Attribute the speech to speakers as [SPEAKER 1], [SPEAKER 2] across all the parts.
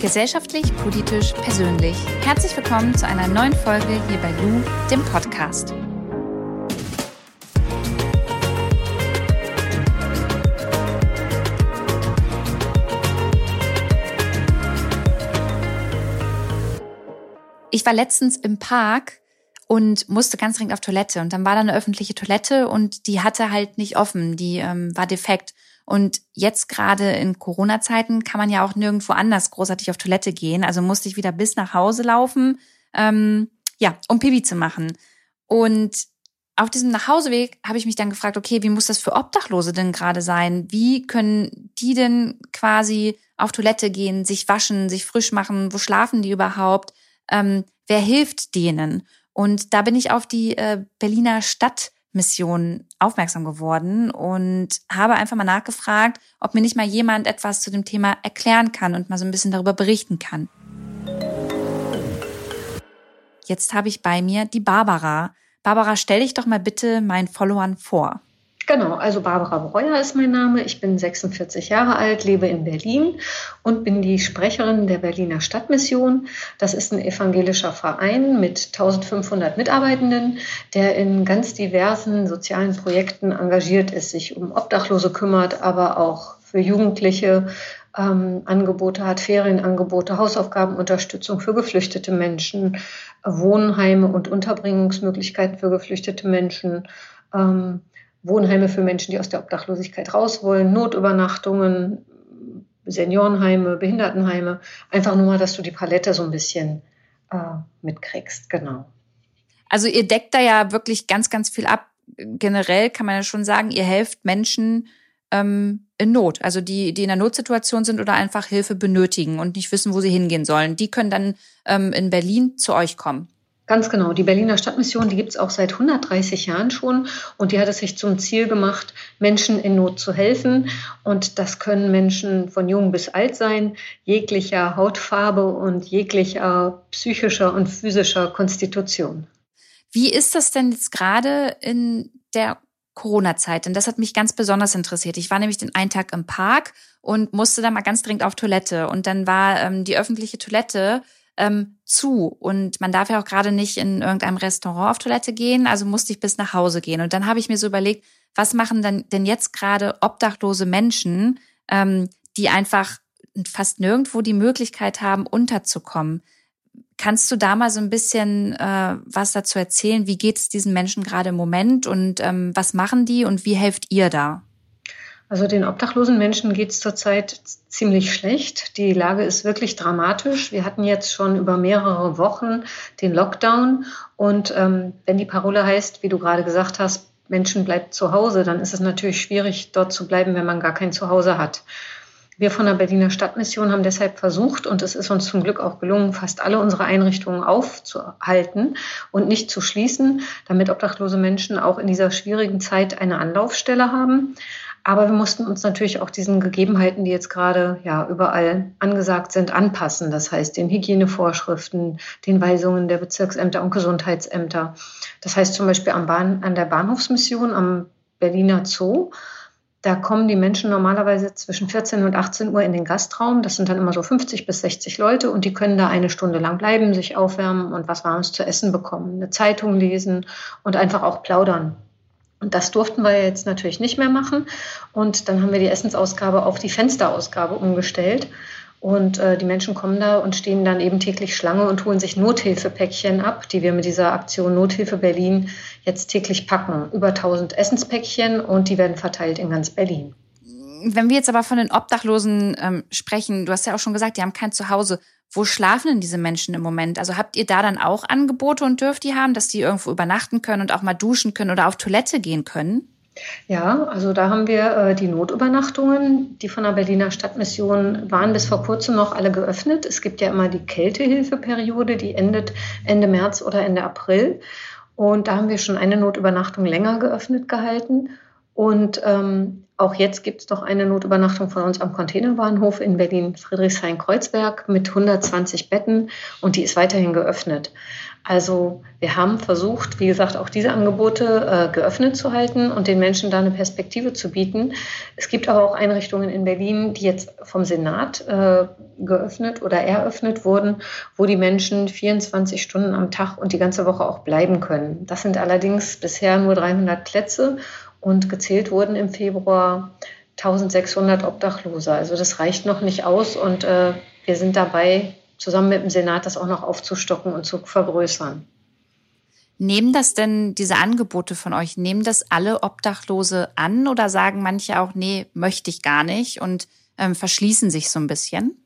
[SPEAKER 1] Gesellschaftlich, politisch, persönlich. Herzlich willkommen zu einer neuen Folge hier bei Lou, dem Podcast. Ich war letztens im Park und musste ganz dringend auf Toilette. Und dann war da eine öffentliche Toilette und die hatte halt nicht offen, die ähm, war defekt. Und jetzt gerade in Corona-Zeiten kann man ja auch nirgendwo anders großartig auf Toilette gehen. Also musste ich wieder bis nach Hause laufen, ähm, ja, um Pipi zu machen. Und auf diesem Nachhauseweg habe ich mich dann gefragt, okay, wie muss das für Obdachlose denn gerade sein? Wie können die denn quasi auf Toilette gehen, sich waschen, sich frisch machen? Wo schlafen die überhaupt? Ähm, wer hilft denen? Und da bin ich auf die äh, Berliner Stadt Mission aufmerksam geworden und habe einfach mal nachgefragt, ob mir nicht mal jemand etwas zu dem Thema erklären kann und mal so ein bisschen darüber berichten kann. Jetzt habe ich bei mir die Barbara. Barbara, stell dich doch mal bitte meinen Followern vor.
[SPEAKER 2] Genau, also Barbara Breuer ist mein Name. Ich bin 46 Jahre alt, lebe in Berlin und bin die Sprecherin der Berliner Stadtmission. Das ist ein evangelischer Verein mit 1500 Mitarbeitenden, der in ganz diversen sozialen Projekten engagiert ist, sich um Obdachlose kümmert, aber auch für Jugendliche ähm, Angebote hat, Ferienangebote, Hausaufgabenunterstützung für geflüchtete Menschen, Wohnheime und Unterbringungsmöglichkeiten für geflüchtete Menschen. Ähm, Wohnheime für Menschen, die aus der Obdachlosigkeit raus wollen, Notübernachtungen, Seniorenheime, Behindertenheime. Einfach nur mal, dass du die Palette so ein bisschen äh, mitkriegst, genau.
[SPEAKER 1] Also ihr deckt da ja wirklich ganz, ganz viel ab. Generell kann man ja schon sagen, ihr helft Menschen ähm, in Not, also die, die in einer Notsituation sind oder einfach Hilfe benötigen und nicht wissen, wo sie hingehen sollen. Die können dann ähm, in Berlin zu euch kommen.
[SPEAKER 2] Ganz genau. Die Berliner Stadtmission, die gibt es auch seit 130 Jahren schon und die hat es sich zum Ziel gemacht, Menschen in Not zu helfen. Und das können Menschen von jung bis alt sein, jeglicher Hautfarbe und jeglicher psychischer und physischer Konstitution.
[SPEAKER 1] Wie ist das denn jetzt gerade in der Corona-Zeit? Denn das hat mich ganz besonders interessiert. Ich war nämlich den einen Tag im Park und musste da mal ganz dringend auf Toilette. Und dann war ähm, die öffentliche Toilette ähm, zu. Und man darf ja auch gerade nicht in irgendeinem Restaurant auf Toilette gehen, also musste ich bis nach Hause gehen. Und dann habe ich mir so überlegt, was machen dann denn jetzt gerade obdachlose Menschen, ähm, die einfach fast nirgendwo die Möglichkeit haben, unterzukommen. Kannst du da mal so ein bisschen äh, was dazu erzählen? Wie geht es diesen Menschen gerade im Moment und ähm, was machen die und wie helft ihr da?
[SPEAKER 2] Also den obdachlosen Menschen geht es zurzeit ziemlich schlecht. Die Lage ist wirklich dramatisch. Wir hatten jetzt schon über mehrere Wochen den Lockdown. Und ähm, wenn die Parole heißt, wie du gerade gesagt hast, Menschen bleibt zu Hause, dann ist es natürlich schwierig, dort zu bleiben, wenn man gar kein Zuhause hat. Wir von der Berliner Stadtmission haben deshalb versucht, und es ist uns zum Glück auch gelungen, fast alle unsere Einrichtungen aufzuhalten und nicht zu schließen, damit obdachlose Menschen auch in dieser schwierigen Zeit eine Anlaufstelle haben. Aber wir mussten uns natürlich auch diesen Gegebenheiten, die jetzt gerade ja überall angesagt sind, anpassen. Das heißt, den Hygienevorschriften, den Weisungen der Bezirksämter und Gesundheitsämter. Das heißt zum Beispiel Bahn, an der Bahnhofsmission am Berliner Zoo. Da kommen die Menschen normalerweise zwischen 14 und 18 Uhr in den Gastraum. Das sind dann immer so 50 bis 60 Leute und die können da eine Stunde lang bleiben, sich aufwärmen und was Warmes zu essen bekommen, eine Zeitung lesen und einfach auch plaudern. Und das durften wir jetzt natürlich nicht mehr machen. Und dann haben wir die Essensausgabe auf die Fensterausgabe umgestellt. Und äh, die Menschen kommen da und stehen dann eben täglich Schlange und holen sich Nothilfepäckchen ab, die wir mit dieser Aktion Nothilfe Berlin jetzt täglich packen. Über 1000 Essenspäckchen und die werden verteilt in ganz Berlin.
[SPEAKER 1] Wenn wir jetzt aber von den Obdachlosen ähm, sprechen, du hast ja auch schon gesagt, die haben kein Zuhause. Wo schlafen denn diese Menschen im Moment? Also habt ihr da dann auch Angebote und dürft die haben, dass die irgendwo übernachten können und auch mal duschen können oder auf Toilette gehen können?
[SPEAKER 2] Ja, also da haben wir äh, die Notübernachtungen, die von der Berliner Stadtmission waren bis vor kurzem noch alle geöffnet. Es gibt ja immer die Kältehilfeperiode, die endet Ende März oder Ende April. Und da haben wir schon eine Notübernachtung länger geöffnet gehalten. Und ähm, auch jetzt gibt es noch eine Notübernachtung von uns am Containerbahnhof in Berlin-Friedrichshain-Kreuzberg mit 120 Betten und die ist weiterhin geöffnet. Also wir haben versucht, wie gesagt, auch diese Angebote äh, geöffnet zu halten und den Menschen da eine Perspektive zu bieten. Es gibt aber auch Einrichtungen in Berlin, die jetzt vom Senat äh, geöffnet oder eröffnet wurden, wo die Menschen 24 Stunden am Tag und die ganze Woche auch bleiben können. Das sind allerdings bisher nur 300 Plätze und gezählt wurden im Februar 1600 Obdachlose. Also das reicht noch nicht aus und äh, wir sind dabei, zusammen mit dem Senat das auch noch aufzustocken und zu vergrößern.
[SPEAKER 1] Nehmen das denn diese Angebote von euch, nehmen das alle Obdachlose an oder sagen manche auch, nee, möchte ich gar nicht und ähm, verschließen sich so ein bisschen?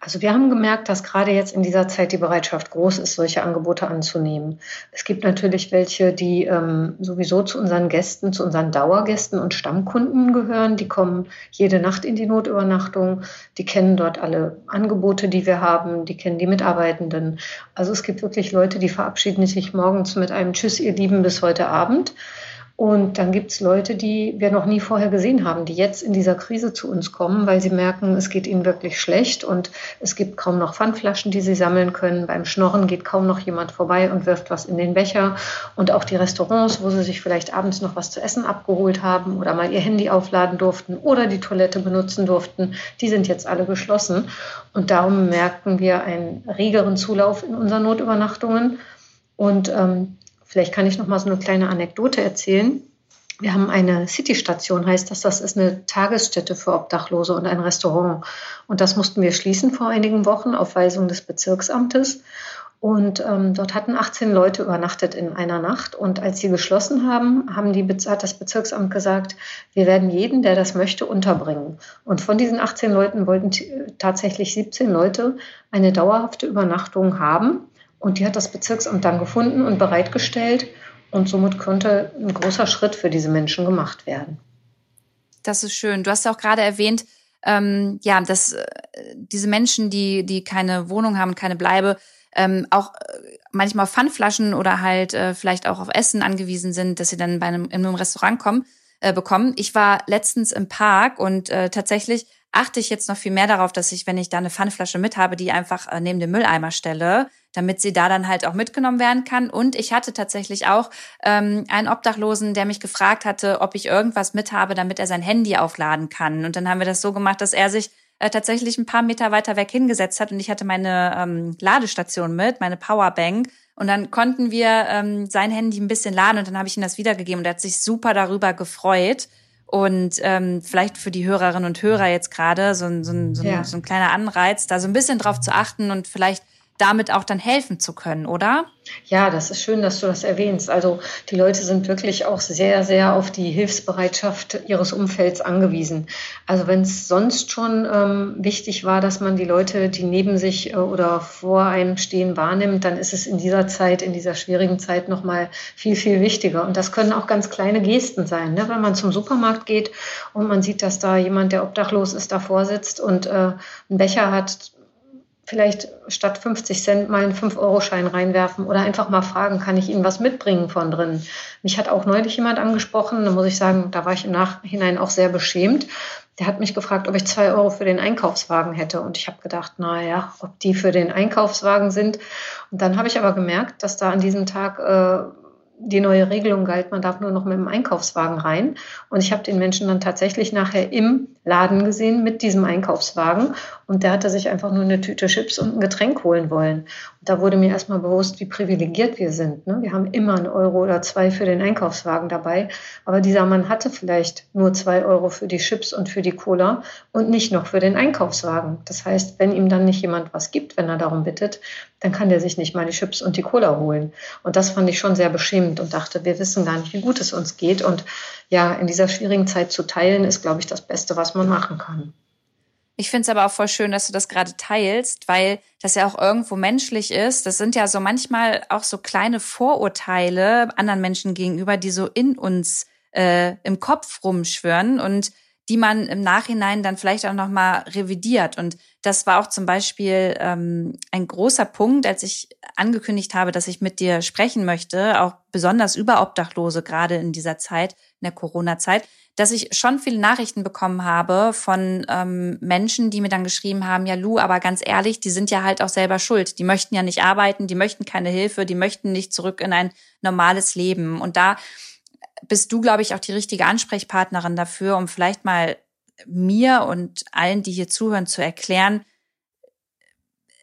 [SPEAKER 2] Also wir haben gemerkt, dass gerade jetzt in dieser Zeit die Bereitschaft groß ist, solche Angebote anzunehmen. Es gibt natürlich welche, die ähm, sowieso zu unseren Gästen, zu unseren Dauergästen und Stammkunden gehören. Die kommen jede Nacht in die Notübernachtung. Die kennen dort alle Angebote, die wir haben. Die kennen die Mitarbeitenden. Also es gibt wirklich Leute, die verabschieden sich morgens mit einem Tschüss, ihr Lieben, bis heute Abend. Und dann gibt es Leute, die wir noch nie vorher gesehen haben, die jetzt in dieser Krise zu uns kommen, weil sie merken, es geht ihnen wirklich schlecht und es gibt kaum noch Pfandflaschen, die sie sammeln können. Beim Schnorren geht kaum noch jemand vorbei und wirft was in den Becher. Und auch die Restaurants, wo sie sich vielleicht abends noch was zu essen abgeholt haben oder mal ihr Handy aufladen durften oder die Toilette benutzen durften, die sind jetzt alle geschlossen. Und darum merken wir einen regeren Zulauf in unseren Notübernachtungen. Und ähm, Vielleicht kann ich noch mal so eine kleine Anekdote erzählen. Wir haben eine City-Station, heißt das, das ist eine Tagesstätte für Obdachlose und ein Restaurant. Und das mussten wir schließen vor einigen Wochen auf Weisung des Bezirksamtes. Und ähm, dort hatten 18 Leute übernachtet in einer Nacht. Und als sie geschlossen haben, haben die, hat das Bezirksamt gesagt, wir werden jeden, der das möchte, unterbringen. Und von diesen 18 Leuten wollten tatsächlich 17 Leute eine dauerhafte Übernachtung haben. Und die hat das Bezirksamt dann gefunden und bereitgestellt. Und somit konnte ein großer Schritt für diese Menschen gemacht werden.
[SPEAKER 1] Das ist schön. Du hast auch gerade erwähnt, ähm, ja, dass äh, diese Menschen, die, die keine Wohnung haben, keine Bleibe, ähm, auch äh, manchmal auf Pfandflaschen oder halt äh, vielleicht auch auf Essen angewiesen sind, dass sie dann bei einem, in einem Restaurant kommen, äh, bekommen. Ich war letztens im Park und äh, tatsächlich achte ich jetzt noch viel mehr darauf, dass ich, wenn ich da eine Pfandflasche mit habe, die einfach äh, neben dem Mülleimer stelle, damit sie da dann halt auch mitgenommen werden kann. Und ich hatte tatsächlich auch ähm, einen Obdachlosen, der mich gefragt hatte, ob ich irgendwas mit habe, damit er sein Handy aufladen kann. Und dann haben wir das so gemacht, dass er sich äh, tatsächlich ein paar Meter weiter weg hingesetzt hat und ich hatte meine ähm, Ladestation mit, meine Powerbank. Und dann konnten wir ähm, sein Handy ein bisschen laden und dann habe ich ihm das wiedergegeben und er hat sich super darüber gefreut. Und ähm, vielleicht für die Hörerinnen und Hörer jetzt gerade so ein, so, ein, so, ein, ja. so ein kleiner Anreiz, da so ein bisschen drauf zu achten und vielleicht damit auch dann helfen zu können, oder?
[SPEAKER 2] Ja, das ist schön, dass du das erwähnst. Also die Leute sind wirklich auch sehr, sehr auf die Hilfsbereitschaft ihres Umfelds angewiesen. Also wenn es sonst schon ähm, wichtig war, dass man die Leute, die neben sich äh, oder vor einem stehen, wahrnimmt, dann ist es in dieser Zeit, in dieser schwierigen Zeit nochmal viel, viel wichtiger. Und das können auch ganz kleine Gesten sein. Ne? Wenn man zum Supermarkt geht und man sieht, dass da jemand, der obdachlos ist, davor sitzt und äh, einen Becher hat, vielleicht statt 50 Cent mal einen 5-Euro-Schein reinwerfen oder einfach mal fragen, kann ich Ihnen was mitbringen von drin? Mich hat auch neulich jemand angesprochen, da muss ich sagen, da war ich im Nachhinein auch sehr beschämt. Der hat mich gefragt, ob ich zwei Euro für den Einkaufswagen hätte. Und ich habe gedacht, na ja, ob die für den Einkaufswagen sind. Und dann habe ich aber gemerkt, dass da an diesem Tag äh, die neue Regelung galt, man darf nur noch mit dem Einkaufswagen rein. Und ich habe den Menschen dann tatsächlich nachher im Laden gesehen mit diesem Einkaufswagen. Und der hatte sich einfach nur eine Tüte Chips und ein Getränk holen wollen. Und da wurde mir erstmal bewusst, wie privilegiert wir sind. Ne? Wir haben immer einen Euro oder zwei für den Einkaufswagen dabei. Aber dieser Mann hatte vielleicht nur zwei Euro für die Chips und für die Cola und nicht noch für den Einkaufswagen. Das heißt, wenn ihm dann nicht jemand was gibt, wenn er darum bittet, dann kann der sich nicht mal die Chips und die Cola holen. Und das fand ich schon sehr beschämend und dachte, wir wissen gar nicht, wie gut es uns geht. Und ja, in dieser schwierigen Zeit zu teilen, ist, glaube ich, das Beste, was man machen kann.
[SPEAKER 1] Ich finde es aber auch voll schön, dass du das gerade teilst, weil das ja auch irgendwo menschlich ist. Das sind ja so manchmal auch so kleine Vorurteile anderen Menschen gegenüber, die so in uns äh, im Kopf rumschwören und die man im Nachhinein dann vielleicht auch nochmal revidiert. Und das war auch zum Beispiel ähm, ein großer Punkt, als ich angekündigt habe, dass ich mit dir sprechen möchte, auch besonders über Obdachlose, gerade in dieser Zeit, in der Corona-Zeit, dass ich schon viele Nachrichten bekommen habe von ähm, Menschen, die mir dann geschrieben haben, ja Lu, aber ganz ehrlich, die sind ja halt auch selber schuld. Die möchten ja nicht arbeiten, die möchten keine Hilfe, die möchten nicht zurück in ein normales Leben. Und da bist du, glaube ich, auch die richtige Ansprechpartnerin dafür, um vielleicht mal mir und allen, die hier zuhören, zu erklären,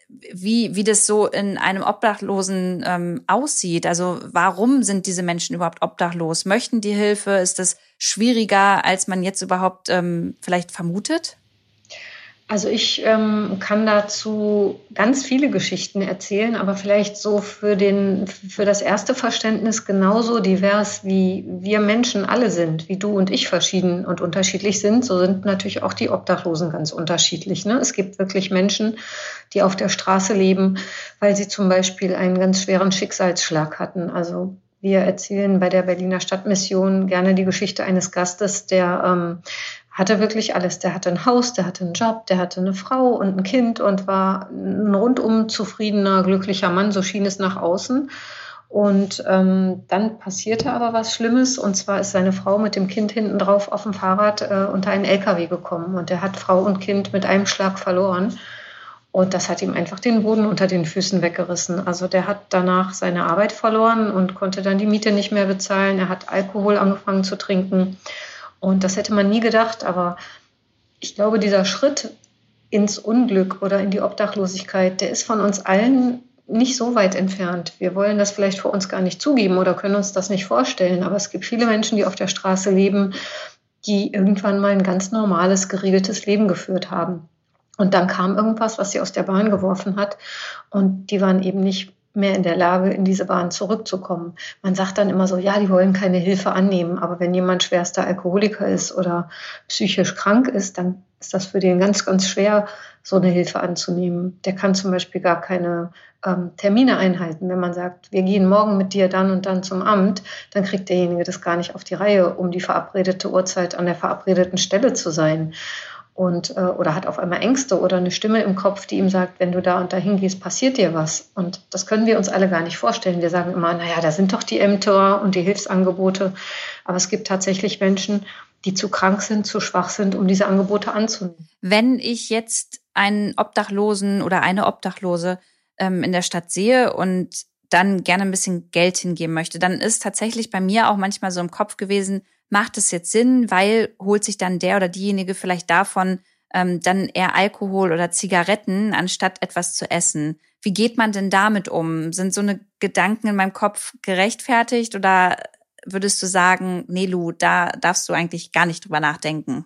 [SPEAKER 1] wie, wie das so in einem Obdachlosen ähm, aussieht. Also warum sind diese Menschen überhaupt obdachlos? Möchten die Hilfe? Ist das schwieriger, als man jetzt überhaupt ähm, vielleicht vermutet?
[SPEAKER 2] Also ich ähm, kann dazu ganz viele Geschichten erzählen, aber vielleicht so für, den, für das erste Verständnis genauso divers, wie wir Menschen alle sind, wie du und ich verschieden und unterschiedlich sind, so sind natürlich auch die Obdachlosen ganz unterschiedlich. Ne? Es gibt wirklich Menschen, die auf der Straße leben, weil sie zum Beispiel einen ganz schweren Schicksalsschlag hatten. Also wir erzählen bei der Berliner Stadtmission gerne die Geschichte eines Gastes, der ähm, hatte wirklich alles. Der hatte ein Haus, der hatte einen Job, der hatte eine Frau und ein Kind und war ein rundum zufriedener, glücklicher Mann, so schien es nach außen. Und ähm, dann passierte aber was Schlimmes, und zwar ist seine Frau mit dem Kind hinten drauf auf dem Fahrrad äh, unter einen LKW gekommen und er hat Frau und Kind mit einem Schlag verloren. Und das hat ihm einfach den Boden unter den Füßen weggerissen. Also der hat danach seine Arbeit verloren und konnte dann die Miete nicht mehr bezahlen. Er hat Alkohol angefangen zu trinken. Und das hätte man nie gedacht, aber ich glaube, dieser Schritt ins Unglück oder in die Obdachlosigkeit, der ist von uns allen nicht so weit entfernt. Wir wollen das vielleicht vor uns gar nicht zugeben oder können uns das nicht vorstellen, aber es gibt viele Menschen, die auf der Straße leben, die irgendwann mal ein ganz normales, geregeltes Leben geführt haben. Und dann kam irgendwas, was sie aus der Bahn geworfen hat. Und die waren eben nicht mehr in der Lage, in diese Bahn zurückzukommen. Man sagt dann immer so, ja, die wollen keine Hilfe annehmen, aber wenn jemand schwerster Alkoholiker ist oder psychisch krank ist, dann ist das für den ganz, ganz schwer, so eine Hilfe anzunehmen. Der kann zum Beispiel gar keine ähm, Termine einhalten. Wenn man sagt, wir gehen morgen mit dir dann und dann zum Amt, dann kriegt derjenige das gar nicht auf die Reihe, um die verabredete Uhrzeit an der verabredeten Stelle zu sein und äh, oder hat auf einmal Ängste oder eine Stimme im Kopf, die ihm sagt, wenn du da und dahin gehst, passiert dir was. Und das können wir uns alle gar nicht vorstellen. Wir sagen immer, naja, da sind doch die Ämter und die Hilfsangebote. Aber es gibt tatsächlich Menschen, die zu krank sind, zu schwach sind, um diese Angebote anzunehmen.
[SPEAKER 1] Wenn ich jetzt einen Obdachlosen oder eine Obdachlose ähm, in der Stadt sehe und dann gerne ein bisschen Geld hingeben möchte, dann ist tatsächlich bei mir auch manchmal so im Kopf gewesen, macht es jetzt Sinn, weil holt sich dann der oder diejenige vielleicht davon ähm, dann eher Alkohol oder Zigaretten, anstatt etwas zu essen. Wie geht man denn damit um? Sind so eine Gedanken in meinem Kopf gerechtfertigt oder würdest du sagen, nee, Lu, da darfst du eigentlich gar nicht drüber nachdenken?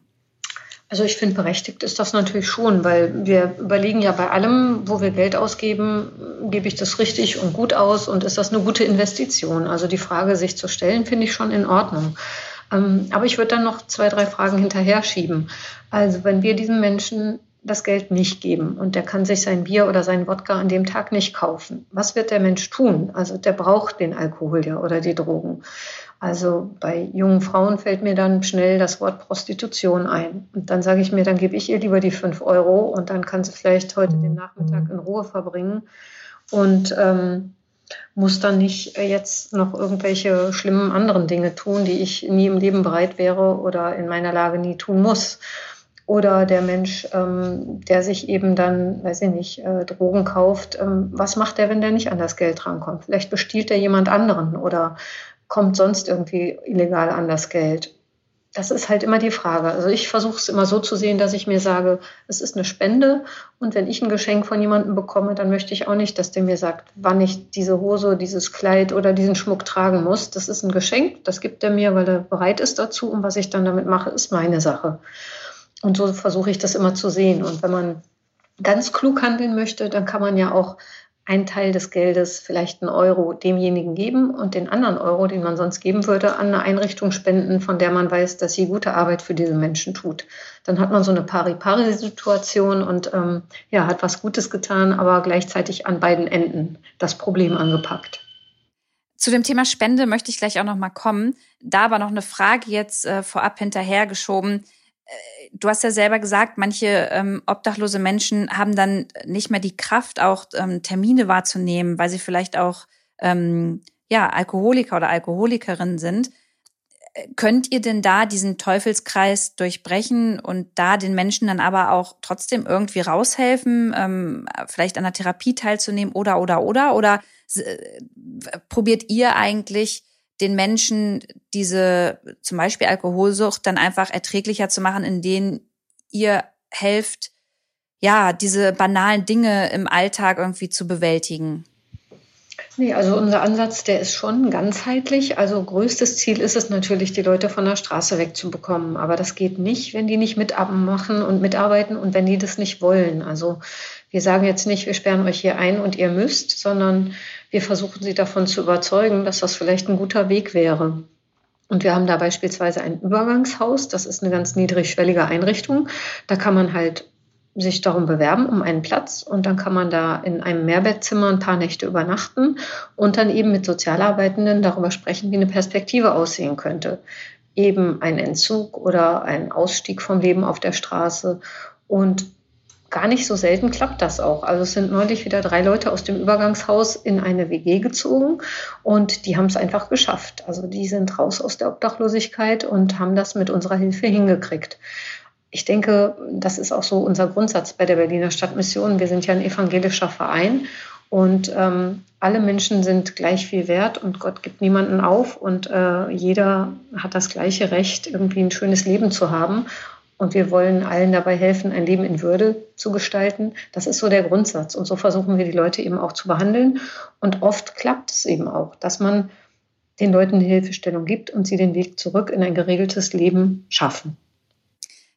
[SPEAKER 2] Also ich finde, berechtigt ist das natürlich schon, weil wir überlegen ja bei allem, wo wir Geld ausgeben, gebe ich das richtig und gut aus und ist das eine gute Investition? Also die Frage, sich zu stellen, finde ich schon in Ordnung. Ähm, aber ich würde dann noch zwei, drei Fragen hinterher schieben. Also wenn wir diesen Menschen das Geld nicht geben und der kann sich sein Bier oder sein Wodka an dem Tag nicht kaufen. Was wird der Mensch tun? Also der braucht den Alkohol ja oder die Drogen. Also bei jungen Frauen fällt mir dann schnell das Wort Prostitution ein. Und dann sage ich mir, dann gebe ich ihr lieber die fünf Euro und dann kann sie vielleicht heute den Nachmittag in Ruhe verbringen. Und ähm, muss dann nicht äh, jetzt noch irgendwelche schlimmen anderen Dinge tun, die ich nie im Leben bereit wäre oder in meiner Lage nie tun muss. Oder der Mensch, ähm, der sich eben dann, weiß ich nicht, äh, Drogen kauft, ähm, was macht der, wenn der nicht an das Geld rankommt? Vielleicht bestiehlt er jemand anderen oder kommt sonst irgendwie illegal an das Geld das ist halt immer die Frage. Also ich versuche es immer so zu sehen, dass ich mir sage, es ist eine Spende und wenn ich ein Geschenk von jemandem bekomme, dann möchte ich auch nicht, dass der mir sagt, wann ich diese Hose, dieses Kleid oder diesen Schmuck tragen muss. Das ist ein Geschenk, das gibt er mir, weil er bereit ist dazu und was ich dann damit mache, ist meine Sache. Und so versuche ich das immer zu sehen. Und wenn man ganz klug handeln möchte, dann kann man ja auch einen Teil des Geldes, vielleicht einen Euro, demjenigen geben und den anderen Euro, den man sonst geben würde, an eine Einrichtung spenden, von der man weiß, dass sie gute Arbeit für diese Menschen tut. Dann hat man so eine Pari-Pari-Situation und ähm, ja, hat was Gutes getan, aber gleichzeitig an beiden Enden das Problem angepackt.
[SPEAKER 1] Zu dem Thema Spende möchte ich gleich auch noch mal kommen. Da aber noch eine Frage jetzt äh, vorab hinterhergeschoben du hast ja selber gesagt, manche ähm, obdachlose Menschen haben dann nicht mehr die Kraft, auch ähm, Termine wahrzunehmen, weil sie vielleicht auch ähm, ja Alkoholiker oder Alkoholikerin sind. Könnt ihr denn da diesen Teufelskreis durchbrechen und da den Menschen dann aber auch trotzdem irgendwie raushelfen, ähm, vielleicht an der Therapie teilzunehmen oder oder oder oder äh, probiert ihr eigentlich den Menschen diese zum Beispiel Alkoholsucht dann einfach erträglicher zu machen, indem ihr helft, ja, diese banalen Dinge im Alltag irgendwie zu bewältigen?
[SPEAKER 2] Nee, also unser Ansatz, der ist schon ganzheitlich. Also größtes Ziel ist es natürlich, die Leute von der Straße wegzubekommen. Aber das geht nicht, wenn die nicht mitmachen und mitarbeiten und wenn die das nicht wollen. Also wir sagen jetzt nicht, wir sperren euch hier ein und ihr müsst, sondern wir versuchen sie davon zu überzeugen, dass das vielleicht ein guter Weg wäre. Und wir haben da beispielsweise ein Übergangshaus. Das ist eine ganz niedrigschwellige Einrichtung. Da kann man halt sich darum bewerben, um einen Platz. Und dann kann man da in einem Mehrbettzimmer ein paar Nächte übernachten und dann eben mit Sozialarbeitenden darüber sprechen, wie eine Perspektive aussehen könnte. Eben ein Entzug oder ein Ausstieg vom Leben auf der Straße. Und gar nicht so selten klappt das auch. Also es sind neulich wieder drei Leute aus dem Übergangshaus in eine WG gezogen und die haben es einfach geschafft. Also die sind raus aus der Obdachlosigkeit und haben das mit unserer Hilfe hingekriegt ich denke, das ist auch so unser Grundsatz bei der Berliner Stadtmission. Wir sind ja ein evangelischer Verein und ähm, alle Menschen sind gleich viel wert und Gott gibt niemanden auf und äh, jeder hat das gleiche Recht, irgendwie ein schönes Leben zu haben. Und wir wollen allen dabei helfen, ein Leben in Würde zu gestalten. Das ist so der Grundsatz. Und so versuchen wir die Leute eben auch zu behandeln. Und oft klappt es eben auch, dass man den Leuten eine Hilfestellung gibt und sie den Weg zurück in ein geregeltes Leben schaffen.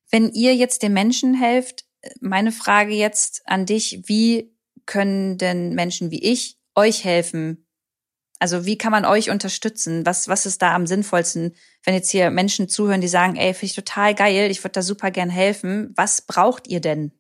[SPEAKER 1] Wenn ihr jetzt den Menschen helft, meine Frage jetzt an dich, wie können denn Menschen wie ich euch helfen? Also wie kann man euch unterstützen? Was, was ist da am sinnvollsten, wenn jetzt hier Menschen zuhören, die sagen, ey, finde ich total geil, ich würde da super gern helfen. Was braucht ihr denn?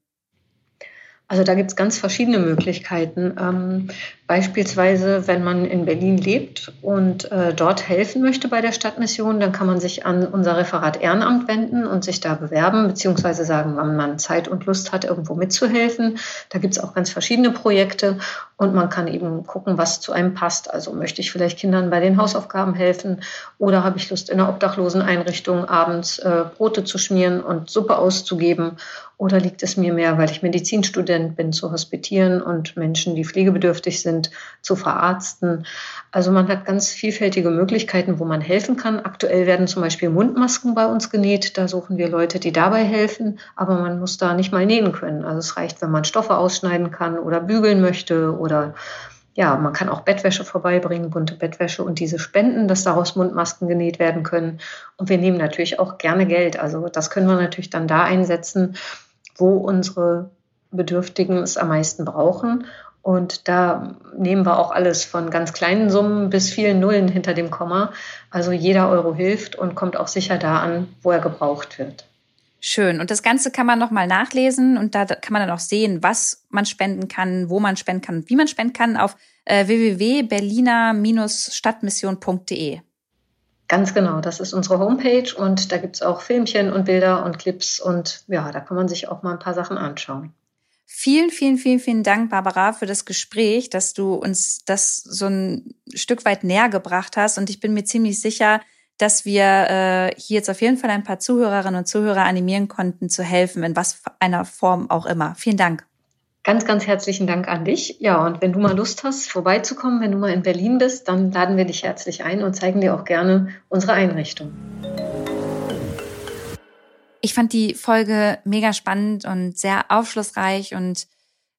[SPEAKER 2] Also da gibt es ganz verschiedene Möglichkeiten. Ähm, beispielsweise, wenn man in Berlin lebt und äh, dort helfen möchte bei der Stadtmission, dann kann man sich an unser Referat Ehrenamt wenden und sich da bewerben, beziehungsweise sagen, wann man Zeit und Lust hat, irgendwo mitzuhelfen. Da gibt es auch ganz verschiedene Projekte und man kann eben gucken, was zu einem passt. Also möchte ich vielleicht Kindern bei den Hausaufgaben helfen oder habe ich Lust, in einer Obdachloseneinrichtung abends äh, Brote zu schmieren und Suppe auszugeben oder liegt es mir mehr, weil ich Medizinstudent bin, zu hospitieren und Menschen, die pflegebedürftig sind, zu verarzten? Also man hat ganz vielfältige Möglichkeiten, wo man helfen kann. Aktuell werden zum Beispiel Mundmasken bei uns genäht. Da suchen wir Leute, die dabei helfen, aber man muss da nicht mal nähen können. Also es reicht, wenn man Stoffe ausschneiden kann oder bügeln möchte oder ja, man kann auch Bettwäsche vorbeibringen, bunte Bettwäsche und diese spenden, dass daraus Mundmasken genäht werden können. Und wir nehmen natürlich auch gerne Geld. Also das können wir natürlich dann da einsetzen, wo unsere Bedürftigen es am meisten brauchen. Und da nehmen wir auch alles von ganz kleinen Summen bis vielen Nullen hinter dem Komma. Also jeder Euro hilft und kommt auch sicher da an, wo er gebraucht wird.
[SPEAKER 1] Schön. Und das Ganze kann man nochmal nachlesen und da kann man dann auch sehen, was man spenden kann, wo man spenden kann und wie man spenden kann auf äh, www.berliner-stadtmission.de.
[SPEAKER 2] Ganz genau, das ist unsere Homepage und da gibt es auch Filmchen und Bilder und Clips und ja, da kann man sich auch mal ein paar Sachen anschauen.
[SPEAKER 1] Vielen, vielen, vielen, vielen Dank, Barbara, für das Gespräch, dass du uns das so ein Stück weit näher gebracht hast. Und ich bin mir ziemlich sicher, dass wir äh, hier jetzt auf jeden Fall ein paar Zuhörerinnen und Zuhörer animieren konnten, zu helfen, in was einer Form auch immer. Vielen Dank.
[SPEAKER 2] Ganz, ganz herzlichen Dank an dich. Ja, und wenn du mal Lust hast, vorbeizukommen, wenn du mal in Berlin bist, dann laden wir dich herzlich ein und zeigen dir auch gerne unsere Einrichtung.
[SPEAKER 1] Ich fand die Folge mega spannend und sehr aufschlussreich und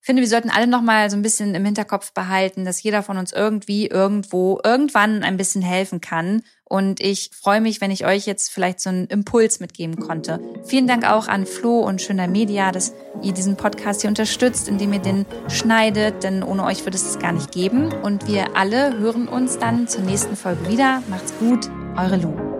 [SPEAKER 1] finde, wir sollten alle noch mal so ein bisschen im Hinterkopf behalten, dass jeder von uns irgendwie, irgendwo, irgendwann ein bisschen helfen kann. Und ich freue mich, wenn ich euch jetzt vielleicht so einen Impuls mitgeben konnte. Vielen Dank auch an Flo und Schöner Media, dass ihr diesen Podcast hier unterstützt, indem ihr den schneidet, denn ohne euch würde es das gar nicht geben. Und wir alle hören uns dann zur nächsten Folge wieder. Macht's gut, eure Lu.